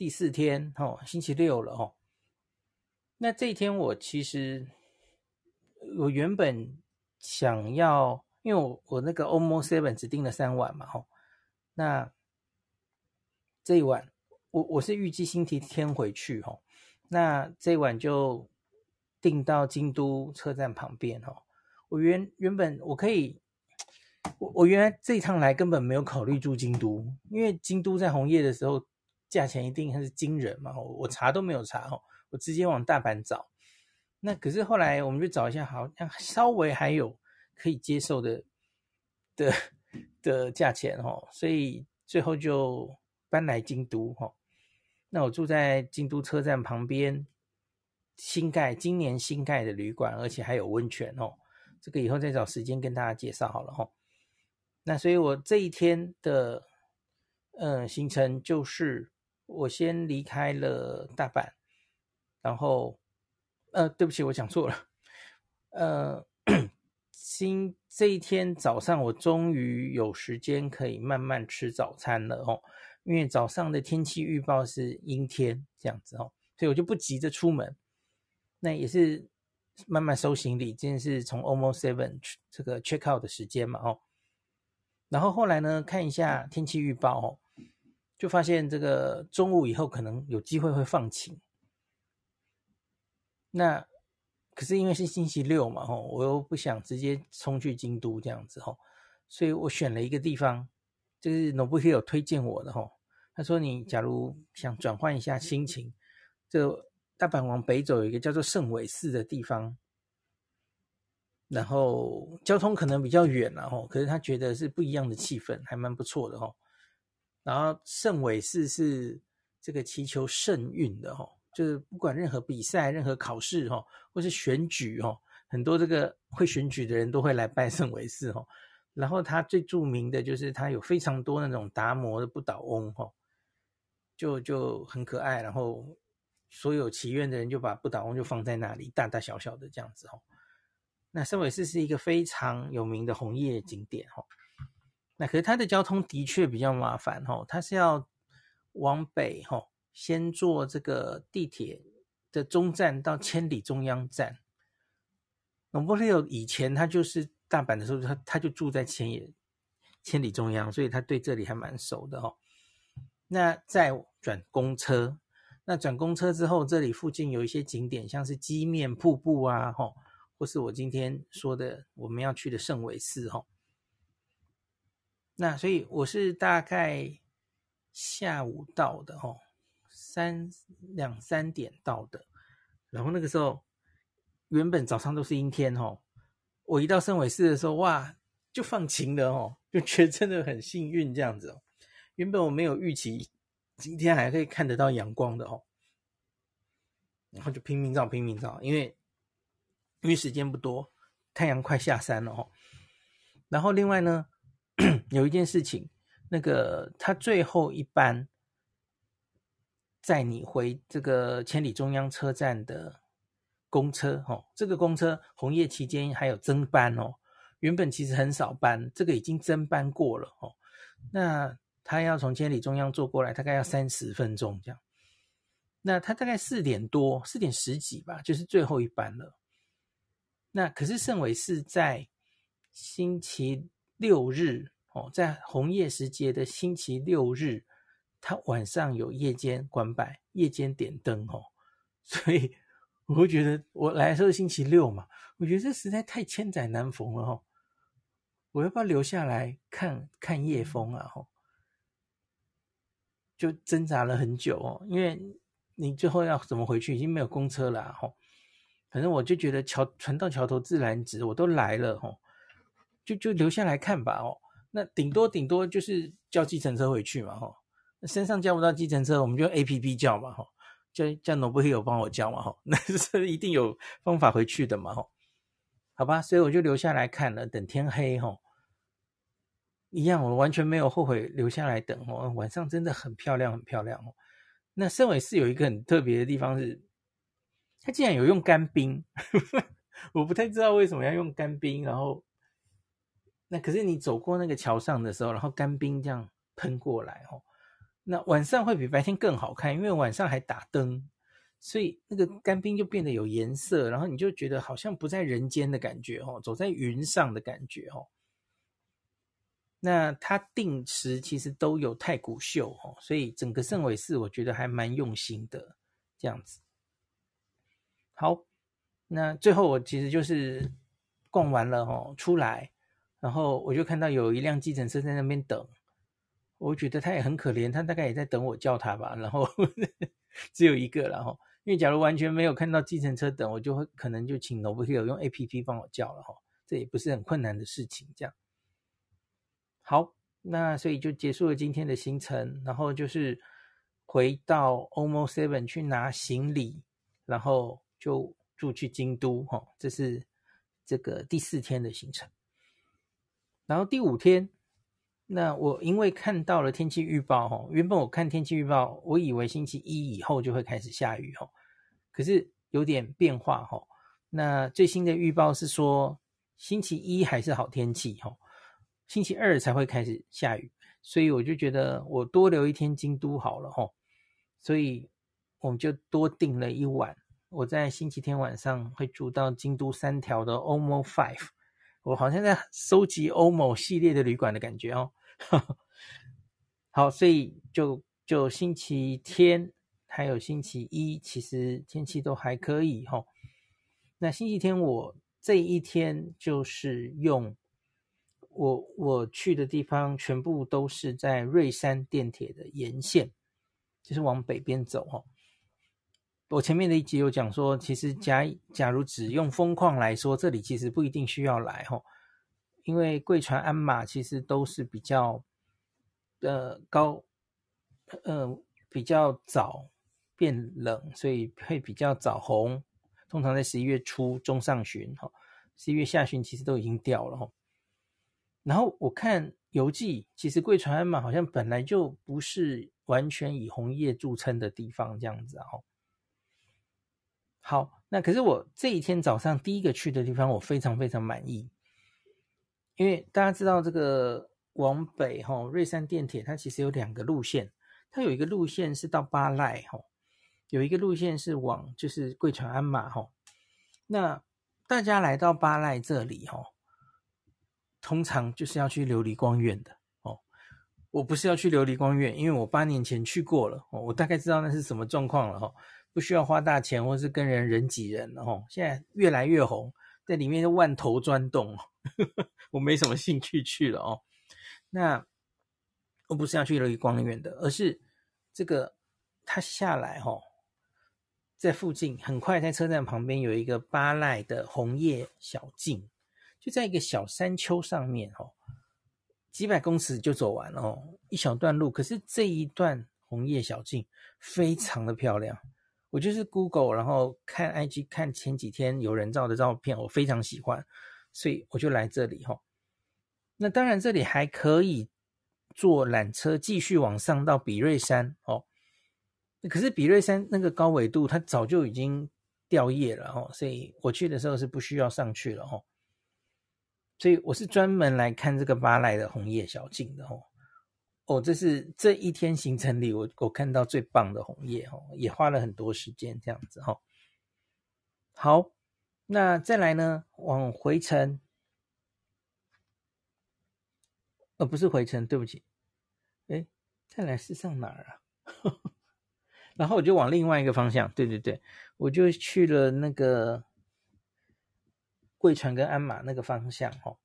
第四天哦，星期六了哦。那这一天我其实我原本想要，因为我我那个 Omo Seven 只订了三晚嘛吼。那这一晚我我是预计星期天回去吼。那这一晚就订到京都车站旁边吼。我原原本我可以，我我原来这一趟来根本没有考虑住京都，因为京都在红叶的时候。价钱一定还是惊人嘛？我查都没有查哦，我直接往大阪找。那可是后来我们就找一下，好像稍微还有可以接受的的的价钱哦，所以最后就搬来京都哈。那我住在京都车站旁边，新盖今年新盖的旅馆，而且还有温泉哦。这个以后再找时间跟大家介绍好了哈。那所以我这一天的嗯行程就是。我先离开了大阪，然后，呃，对不起，我讲错了，呃，今这一天早上我终于有时间可以慢慢吃早餐了哦，因为早上的天气预报是阴天这样子哦，所以我就不急着出门，那也是慢慢收行李，今天是从 Almost Seven 这个 check out 的时间嘛哦，然后后来呢，看一下天气预报哦。就发现这个中午以后可能有机会会放晴，那可是因为是星期六嘛，吼，我又不想直接冲去京都这样子，吼，所以我选了一个地方，就是 Nobuhiro 推荐我的，吼，他说你假如想转换一下心情，就大阪往北走有一个叫做圣尾寺的地方，然后交通可能比较远了，吼，可是他觉得是不一样的气氛，还蛮不错的，吼。然后圣尾寺是这个祈求圣运的哈，就是不管任何比赛、任何考试哈，或是选举哈，很多这个会选举的人都会来拜圣尾寺哈。然后他最著名的就是他有非常多那种达摩的不倒翁哈，就就很可爱。然后所有祈愿的人就把不倒翁就放在那里，大大小小的这样子哈。那圣尾寺是一个非常有名的红叶景点哈。那可是它的交通的确比较麻烦哈，它是要往北哈，先坐这个地铁的中站到千里中央站。龙波利欧以前他就是大阪的时候，他他就住在千野千里中央，所以他对这里还蛮熟的哈。那再转公车，那转公车之后，这里附近有一些景点，像是鸡面瀑布啊，哈，或是我今天说的我们要去的圣尾寺哈。那所以我是大概下午到的哦，三两三点到的，然后那个时候原本早上都是阴天哦，我一到圣尾寺的时候，哇，就放晴了哦，就觉得真的很幸运这样子哦。原本我没有预期今天还可以看得到阳光的哦，然后就拼命照拼命照，因为因为时间不多，太阳快下山了哦。然后另外呢。有一件事情，那个他最后一班载你回这个千里中央车站的公车哦，这个公车红叶期间还有增班哦，原本其实很少班，这个已经增班过了哦。那他要从千里中央坐过来，大概要三十分钟这样。那他大概四点多，四点十几吧，就是最后一班了。那可是盛伟是在星期六日哦，在红叶时节的星期六日，他晚上有夜间关拜，夜间点灯哦，所以我会觉得我来的时候星期六嘛，我觉得这实在太千载难逢了哦。我要不要留下来看看夜风啊？吼，就挣扎了很久哦，因为。你最后要怎么回去？已经没有公车了吼。反正我就觉得桥船到桥头自然直，我都来了吼，就就留下来看吧哦。那顶多顶多就是叫计程车回去嘛吼。那身上叫不到计程车，我们就 APP 叫嘛吼，叫叫 n o b l e 帮我叫嘛吼。那是一定有方法回去的嘛吼。好吧，所以我就留下来看了，等天黑吼。一样，我完全没有后悔留下来等哦。晚上真的很漂亮，很漂亮哦。那圣尾寺有一个很特别的地方是，它竟然有用干冰，我不太知道为什么要用干冰。然后，那可是你走过那个桥上的时候，然后干冰这样喷过来哦，那晚上会比白天更好看，因为晚上还打灯，所以那个干冰就变得有颜色，然后你就觉得好像不在人间的感觉哦，走在云上的感觉哦。那他定时其实都有太古秀哦，所以整个圣尾寺我觉得还蛮用心的这样子。好，那最后我其实就是逛完了哦，出来，然后我就看到有一辆计程车在那边等，我觉得他也很可怜，他大概也在等我叫他吧。然后 只有一个，然后因为假如完全没有看到计程车等，我就会可能就请 Nobuhiro 用 APP 帮我叫了哈，这也不是很困难的事情，这样。好，那所以就结束了今天的行程，然后就是回到 OMO Seven 去拿行李，然后就住去京都，哈，这是这个第四天的行程。然后第五天，那我因为看到了天气预报，哈，原本我看天气预报，我以为星期一以后就会开始下雨，哈，可是有点变化，哈。那最新的预报是说星期一还是好天气，哈。星期二才会开始下雨，所以我就觉得我多留一天京都好了吼，所以我们就多订了一晚。我在星期天晚上会住到京都三条的 OMO Five，我好像在收集 OMO 系列的旅馆的感觉哦。好，所以就就星期天还有星期一，其实天气都还可以吼。那星期天我这一天就是用。我我去的地方全部都是在瑞山电铁的沿线，就是往北边走哈。我前面的一集有讲说，其实假假如只用风况来说，这里其实不一定需要来哈，因为贵船鞍马其实都是比较呃高，呃比较早变冷，所以会比较早红，通常在十一月初中上旬哈，十一月下旬其实都已经掉了哈。然后我看游记，其实贵船鞍马好像本来就不是完全以红叶著称的地方，这样子哦。好，那可是我这一天早上第一个去的地方，我非常非常满意，因为大家知道这个往北哈瑞山电铁它其实有两个路线，它有一个路线是到八濑哈，有一个路线是往就是贵船鞍马哈。那大家来到八濑这里哈。通常就是要去琉璃光院的哦，我不是要去琉璃光院，因为我八年前去过了哦，我大概知道那是什么状况了哈，不需要花大钱或是跟人人挤人了哈。现在越来越红，在里面万头钻洞，我没什么兴趣去了哦。那我不是要去琉璃光院的，而是这个他下来哦，在附近很快在车站旁边有一个八濑的红叶小径。就在一个小山丘上面哦，几百公尺就走完了哦，一小段路。可是这一段红叶小径非常的漂亮，我就是 Google，然后看 IG 看前几天有人照的照片，我非常喜欢，所以我就来这里哈。那当然这里还可以坐缆车继续往上到比瑞山哦。可是比瑞山那个高纬度，它早就已经掉叶了哦，所以我去的时候是不需要上去了哦。所以我是专门来看这个巴莱的红叶小径的哦。哦，这是这一天行程里我我看到最棒的红叶哦，也花了很多时间这样子哈。好，那再来呢，往回程，呃，不是回程，对不起，哎，再来是上哪儿啊？然后我就往另外一个方向，对对对，我就去了那个贵船跟鞍马那个方向哈。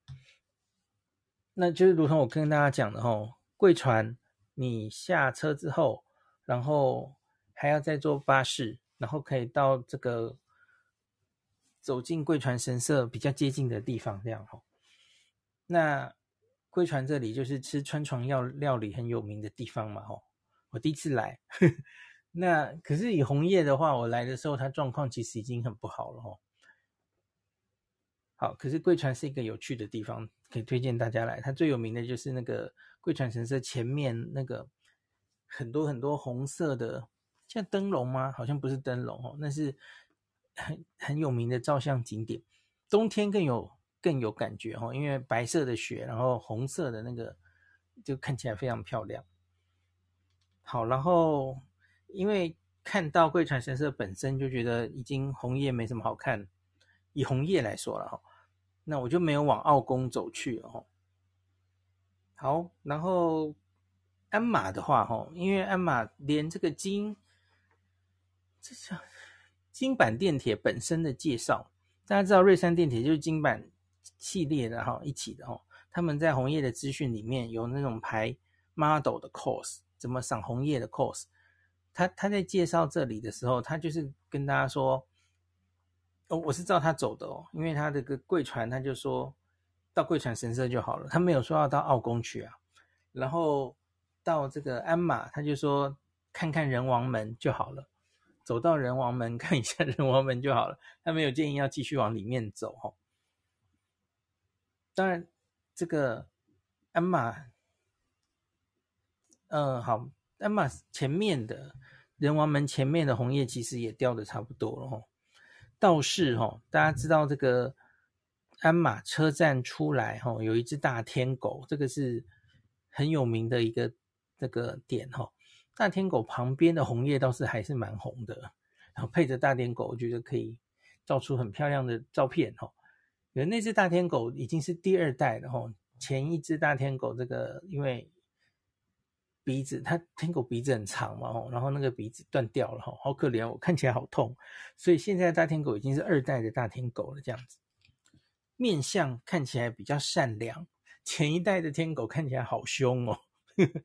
那就是如同我跟大家讲的哈，贵船你下车之后，然后还要再坐巴士，然后可以到这个走进贵船神社比较接近的地方，这样哈。那贵船这里就是吃川床料料理很有名的地方嘛哈。我第一次来。那可是以红叶的话，我来的时候它状况其实已经很不好了哦。好，可是贵船是一个有趣的地方，可以推荐大家来。它最有名的就是那个贵船神社前面那个很多很多红色的，像灯笼吗？好像不是灯笼哦，那是很很有名的照相景点。冬天更有更有感觉哦，因为白色的雪，然后红色的那个就看起来非常漂亮。好，然后。因为看到贵船神社本身就觉得已经红叶没什么好看，以红叶来说了哈，那我就没有往奥宫走去了哈。好，然后鞍马的话哈，因为鞍马连这个金，这叫金板电铁本身的介绍，大家知道瑞山电铁就是金板系列的哈，一起的哈，他们在红叶的资讯里面有那种排 model 的 course，怎么赏红叶的 course。他他在介绍这里的时候，他就是跟大家说，哦，我是照他走的哦，因为他这个贵船，他就说到贵船神社就好了，他没有说要到奥宫去啊。然后到这个鞍马，他就说看看人王门就好了，走到人王门看一下人王门就好了，他没有建议要继续往里面走哈。当然，这个鞍马，嗯，好。鞍马前面的人王门前面的红叶其实也掉的差不多了哈，倒是哈，大家知道这个鞍马车站出来哈，有一只大天狗，这个是很有名的一个这个点哈。大天狗旁边的红叶倒是还是蛮红的，然后配着大天狗，我觉得可以照出很漂亮的照片哈。因为那只大天狗已经是第二代了哈，前一只大天狗这个因为。鼻子，它天狗鼻子很长嘛，然后那个鼻子断掉了，哈，好可怜，我看起来好痛。所以现在大天狗已经是二代的大天狗了，这样子，面相看起来比较善良，前一代的天狗看起来好凶哦。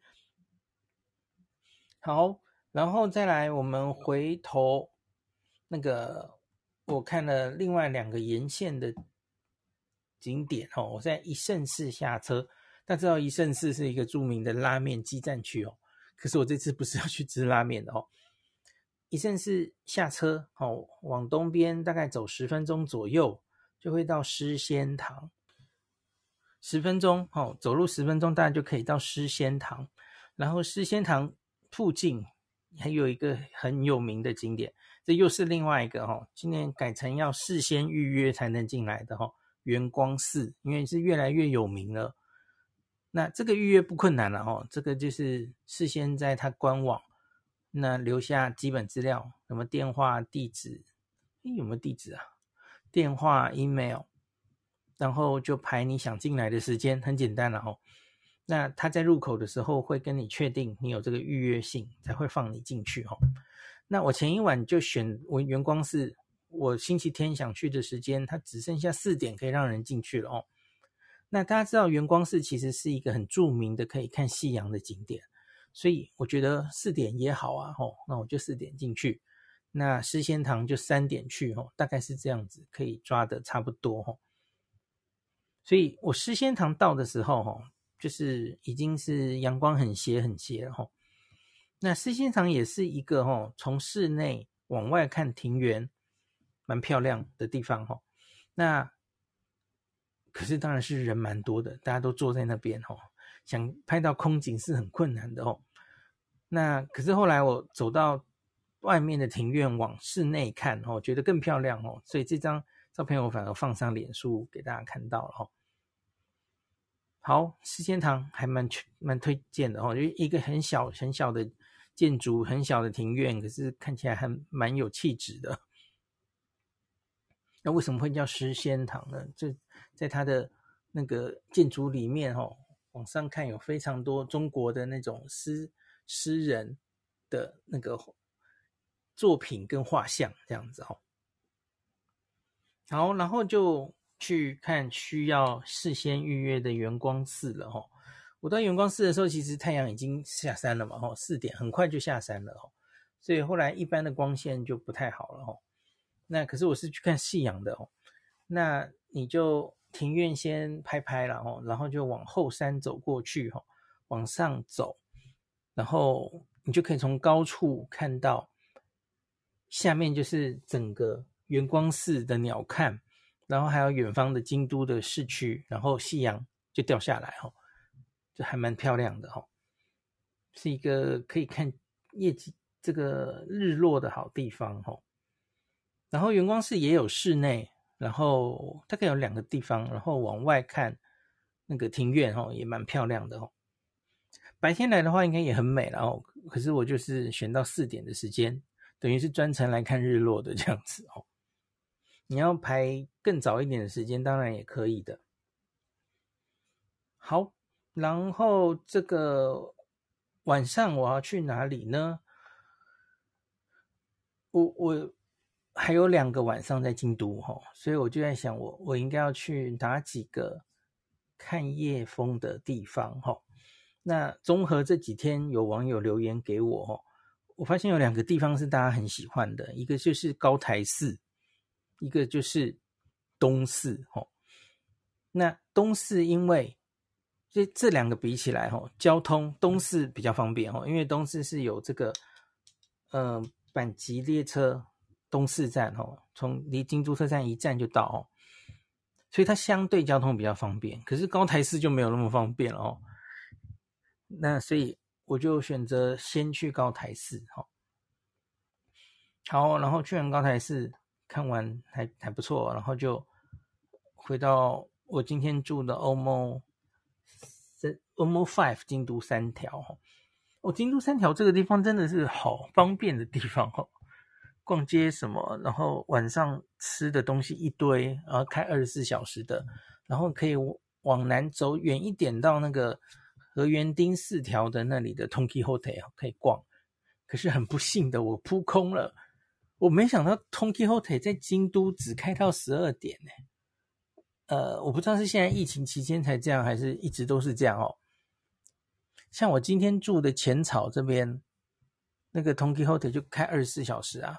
好，然后再来，我们回头那个，我看了另外两个沿线的景点，哦，我在一胜寺下车。大家知道一胜寺是一个著名的拉面基站区哦，可是我这次不是要去吃拉面的哦。一胜寺下车哦，往东边大概走十分钟左右，就会到诗仙堂。十分钟哦，走路十分钟大概就可以到诗仙堂。然后诗仙堂附近还有一个很有名的景点，这又是另外一个哦，今年改成要事先预约才能进来的哈。圆光寺，因为是越来越有名了。那这个预约不困难了哦，这个就是事先在他官网那留下基本资料，什么电话、地址，诶，有没有地址啊？电话、email，然后就排你想进来的时间，很简单了哦。那他在入口的时候会跟你确定你有这个预约信，才会放你进去哦。那我前一晚就选我圆光寺，我星期天想去的时间，它只剩下四点可以让人进去了哦。那大家知道圆光寺其实是一个很著名的可以看夕阳的景点，所以我觉得四点也好啊，吼，那我就四点进去，那诗仙堂就三点去，吼，大概是这样子，可以抓的差不多，吼。所以我诗仙堂到的时候，吼，就是已经是阳光很斜很斜了，吼。那诗仙堂也是一个，吼，从室内往外看庭园，蛮漂亮的地方，吼。那可是当然是人蛮多的，大家都坐在那边哦，想拍到空景是很困难的哦。那可是后来我走到外面的庭院往室内看哦，觉得更漂亮哦，所以这张照片我反而放上脸书给大家看到了哦。好，四仙堂还蛮蛮推荐的哦，就一个很小很小的建筑，很小的庭院，可是看起来还蛮有气质的。那为什么会叫诗仙堂呢？就在它的那个建筑里面哦，往上看有非常多中国的那种诗诗人的那个作品跟画像这样子哦。好，然后就去看需要事先预约的圆光寺了哦。我到圆光寺的时候，其实太阳已经下山了嘛，哦，四点很快就下山了哦，所以后来一般的光线就不太好了哦。那可是我是去看夕阳的哦，那你就庭院先拍拍了哦，然后就往后山走过去哦，往上走，然后你就可以从高处看到下面就是整个圆光寺的鸟瞰，然后还有远方的京都的市区，然后夕阳就掉下来哦，就还蛮漂亮的哦，是一个可以看夜景这个日落的好地方哦。然后圆光寺也有室内，然后大概有两个地方，然后往外看那个庭院哦，也蛮漂亮的哦。白天来的话应该也很美，然后可是我就是选到四点的时间，等于是专程来看日落的这样子哦。你要排更早一点的时间，当然也可以的。好，然后这个晚上我要去哪里呢？我我。还有两个晚上在京都哈，所以我就在想我，我我应该要去哪几个看夜风的地方哈？那综合这几天有网友留言给我哈，我发现有两个地方是大家很喜欢的，一个就是高台寺，一个就是东寺哈。那东寺因为这这两个比起来哈，交通东寺比较方便哈，因为东寺是有这个呃阪急列车。东四站哦，从离京都车站一站就到哦，所以它相对交通比较方便。可是高台寺就没有那么方便了哦。那所以我就选择先去高台寺哈。好，然后去完高台寺看完还还不错，然后就回到我今天住的 OMO 三 OMO Five 京都三条。哦，京都三条这个地方真的是好方便的地方哦。逛街什么，然后晚上吃的东西一堆，然后开二十四小时的，然后可以往南走远一点到那个河园町四条的那里的 Tonki Hotel 可以逛。可是很不幸的，我扑空了。我没想到 Tonki Hotel 在京都只开到十二点呢。呃，我不知道是现在疫情期间才这样，还是一直都是这样哦。像我今天住的浅草这边，那个 Tonki Hotel 就开二十四小时啊。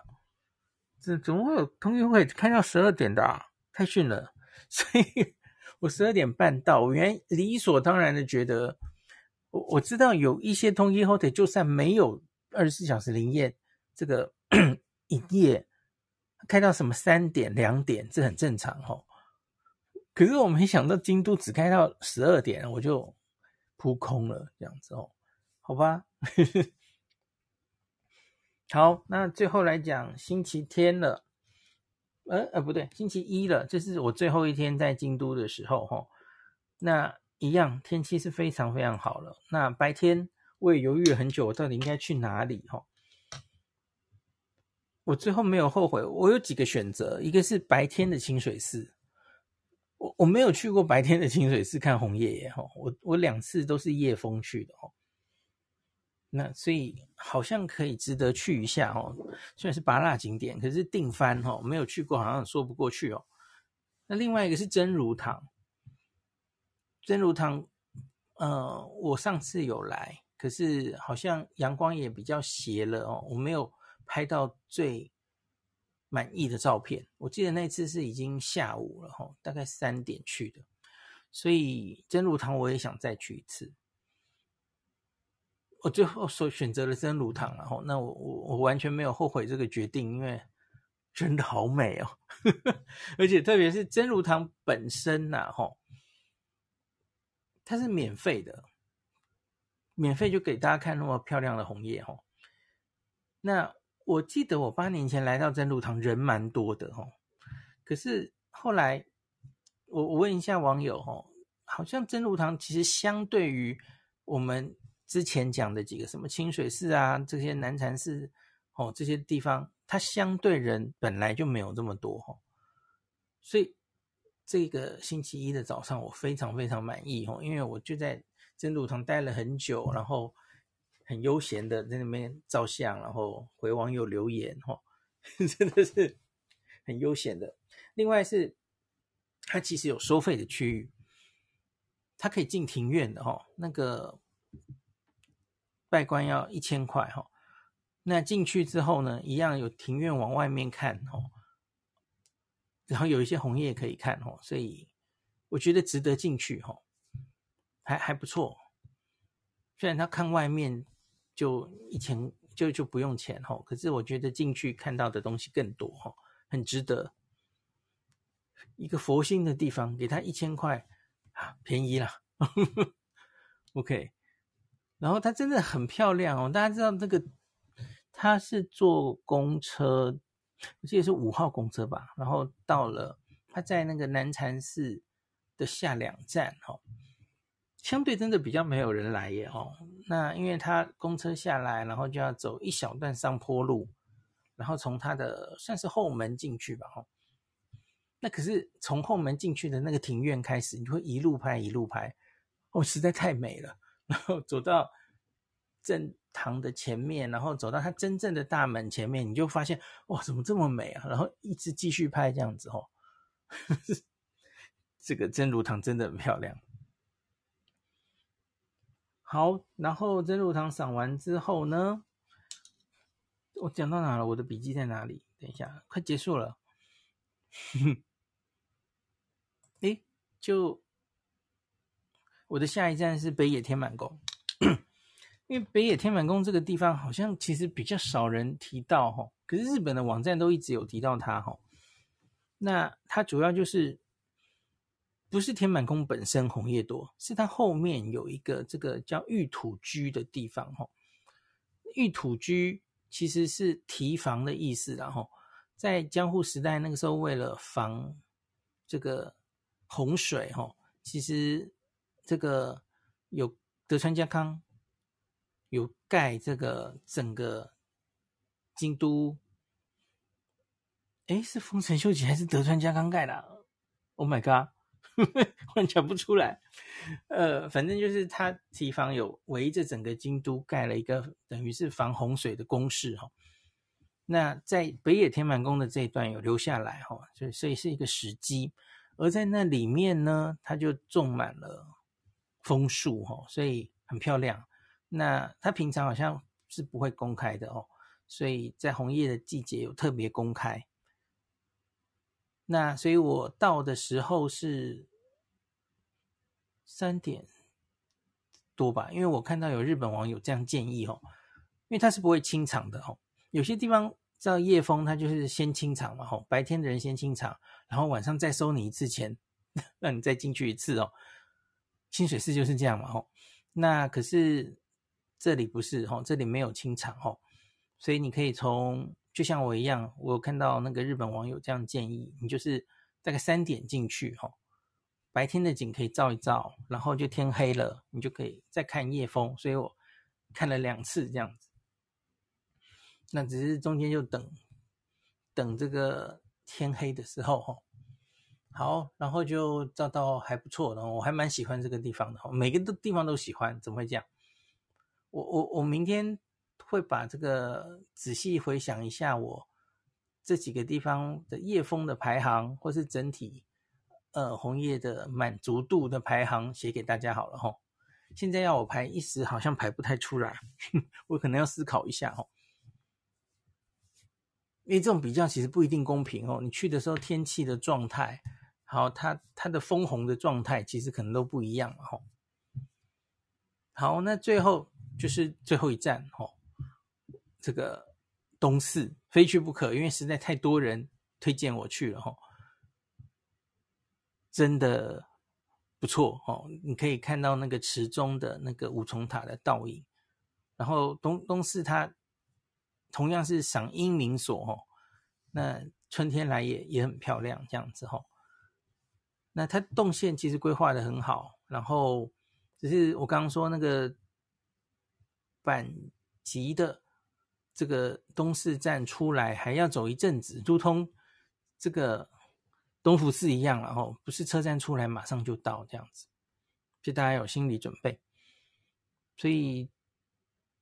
这怎么会有通讯会开到十二点的啊？太逊了！所以我十二点半到，我原理所当然的觉得，我我知道有一些通讯 hotel 就算没有二十四小时营业，这个营业开到什么三点两点，这很正常哦。可是我没想到京都只开到十二点，我就扑空了这样子哦。好吧。好，那最后来讲星期天了，呃呃不对，星期一了，这是我最后一天在京都的时候哈。那一样天气是非常非常好了。那白天我也犹豫了很久，我到底应该去哪里哈？我最后没有后悔，我有几个选择，一个是白天的清水寺，我我没有去过白天的清水寺看红叶耶哈，我我两次都是夜风去的哈。那所以好像可以值得去一下哦，虽然是芭乐景点，可是定番哦，没有去过，好像说不过去哦。那另外一个是真如堂，真如堂，呃，我上次有来，可是好像阳光也比较斜了哦，我没有拍到最满意的照片。我记得那次是已经下午了哈，大概三点去的，所以真如堂我也想再去一次。我最后所选择了真如堂，然后那我我我完全没有后悔这个决定，因为真的好美哦，而且特别是真如堂本身呐，吼，它是免费的，免费就给大家看那么漂亮的红叶，哦。那我记得我八年前来到真如堂人蛮多的哦，可是后来我我问一下网友哦，好像真如堂其实相对于我们之前讲的几个什么清水寺啊这些南禅寺哦这些地方，它相对人本来就没有这么多哦，所以这个星期一的早上我非常非常满意哦，因为我就在真如堂待了很久，然后。很悠闲的在那边照相，然后回网友留言，哈，真的是很悠闲的。另外是，它其实有收费的区域，它可以进庭院的，哈，那个拜观要一千块，哈。那进去之后呢，一样有庭院往外面看，哦，然后有一些红叶可以看，哦，所以我觉得值得进去，哈，还还不错。虽然他看外面。就一千就就不用钱哈，可是我觉得进去看到的东西更多哈，很值得。一个佛心的地方，给他一千块啊，便宜了。OK，然后它真的很漂亮哦，大家知道这个，它是坐公车，我记得是五号公车吧，然后到了，他在那个南禅寺的下两站哈。相对真的比较没有人来耶哦，那因为他公车下来，然后就要走一小段上坡路，然后从他的算是后门进去吧哦。那可是从后门进去的那个庭院开始，你会一路拍一路拍，哦，实在太美了。然后走到正堂的前面，然后走到他真正的大门前面，你就发现哇，怎么这么美啊？然后一直继续拍这样子哦，这个真如堂真的很漂亮。好，然后真如堂赏完之后呢，我讲到哪了？我的笔记在哪里？等一下，快结束了。哎，就我的下一站是北野天满宫，因为北野天满宫这个地方好像其实比较少人提到哈，可是日本的网站都一直有提到它哈。那它主要就是。不是天满宫本身红叶多，是它后面有一个这个叫玉土居的地方哈。玉土居其实是堤防的意思，然后在江户时代那个时候，为了防这个洪水哈，其实这个有德川家康有盖这个整个京都，诶，是丰臣秀吉还是德川家康盖的？Oh my god！我讲不出来，呃，反正就是他提防有围着整个京都盖了一个等于是防洪水的工事哈。那在北野天满宫的这一段有留下来哈，所以所以是一个时机。而在那里面呢，它就种满了枫树哈，所以很漂亮。那它平常好像是不会公开的哦，所以在红叶的季节有特别公开。那所以我到的时候是三点多吧，因为我看到有日本网友这样建议哦，因为他是不会清场的哦，有些地方叫夜封，他就是先清场嘛吼，白天的人先清场，然后晚上再收你一次钱，让你再进去一次哦。清水寺就是这样嘛吼，那可是这里不是吼，这里没有清场哦，所以你可以从。就像我一样，我看到那个日本网友这样建议，你就是大概三点进去哈，白天的景可以照一照，然后就天黑了，你就可以再看夜风。所以我看了两次这样子，那只是中间就等等这个天黑的时候哈。好，然后就照到还不错，然后我还蛮喜欢这个地方的，每个地方都喜欢，怎么会这样？我我我明天。会把这个仔细回想一下，我这几个地方的叶枫的排行，或是整体呃红叶的满足度的排行写给大家好了哈。现在要我排，一时好像排不太出来，我可能要思考一下哈。因为这种比较其实不一定公平哦。你去的时候天气的状态，好，它它的枫红的状态其实可能都不一样哈。好，那最后就是最后一站哦。这个东寺非去不可，因为实在太多人推荐我去了哈，真的不错哦。你可以看到那个池中的那个五重塔的倒影，然后东东寺它同样是赏樱名所哦，那春天来也也很漂亮，这样子哈。那它动线其实规划的很好，然后只是我刚刚说那个阪急的这个东势站出来还要走一阵子，如同这个东福寺一样，然后不是车站出来马上就到这样子，所以大家有心理准备。所以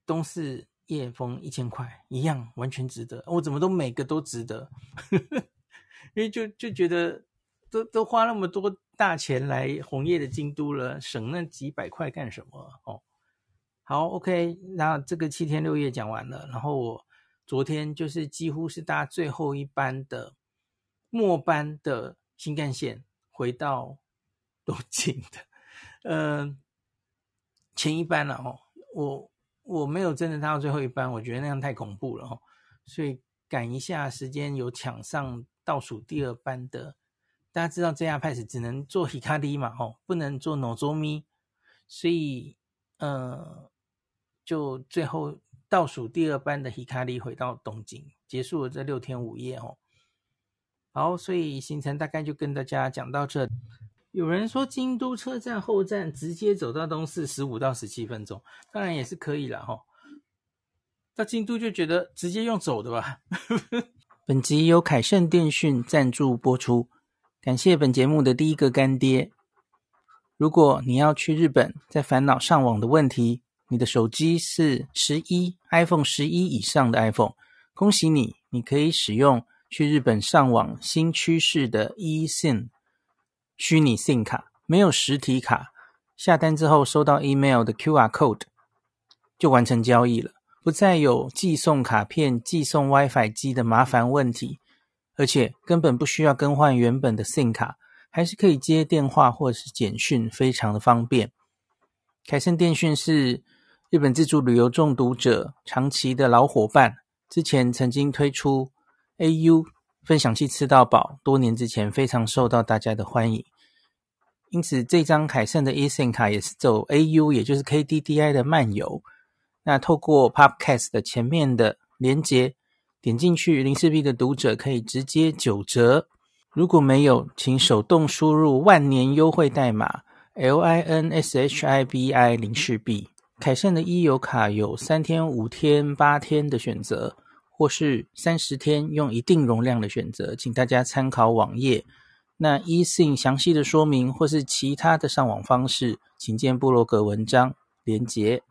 东势夜峰一千块一样完全值得，我怎么都每个都值得，因为就就觉得。都都花那么多大钱来红叶的京都了，省那几百块干什么？哦，好，OK，那这个七天六夜讲完了，然后我昨天就是几乎是搭最后一班的末班的新干线回到 东京的，嗯、前一班了哦，我我没有真的搭到最后一班，我觉得那样太恐怖了哦，所以赶一下时间有抢上倒数第二班的。大家知道 JR Pass 只能坐 Hikari 嘛，吼，不能坐 Nozomi，所以，呃，就最后倒数第二班的 Hikari 回到东京，结束了这六天五夜，哦。好，所以行程大概就跟大家讲到这。有人说京都车站后站直接走到东势十五到十七分钟，当然也是可以了，吼。到京都就觉得直接用走的吧。本集由凯盛电讯赞助播出。感谢本节目的第一个干爹。如果你要去日本，在烦恼上网的问题，你的手机是十一 iPhone 十一以上的 iPhone，恭喜你，你可以使用去日本上网新趋势的 eSIM 虚拟 SIM 卡，没有实体卡，下单之后收到 email 的 QR code 就完成交易了，不再有寄送卡片、寄送 WiFi 机的麻烦问题。而且根本不需要更换原本的 SIM 卡，还是可以接电话或者是简讯，非常的方便。凯盛电讯是日本自助旅游中毒者长期的老伙伴，之前曾经推出 AU 分享器吃到饱，多年之前非常受到大家的欢迎。因此，这张凯盛的 eSIM 卡也是走 AU，也就是 KDDI 的漫游。那透过 Podcast 的前面的连接。点进去，林氏璧的读者可以直接九折。如果没有，请手动输入万年优惠代码 L I N S H I B I 林氏璧。凯盛的 e 游卡有三天、五天、八天的选择，或是三十天用一定容量的选择，请大家参考网页。那 eSIM 详细的说明或是其他的上网方式，请见部落格文章连结。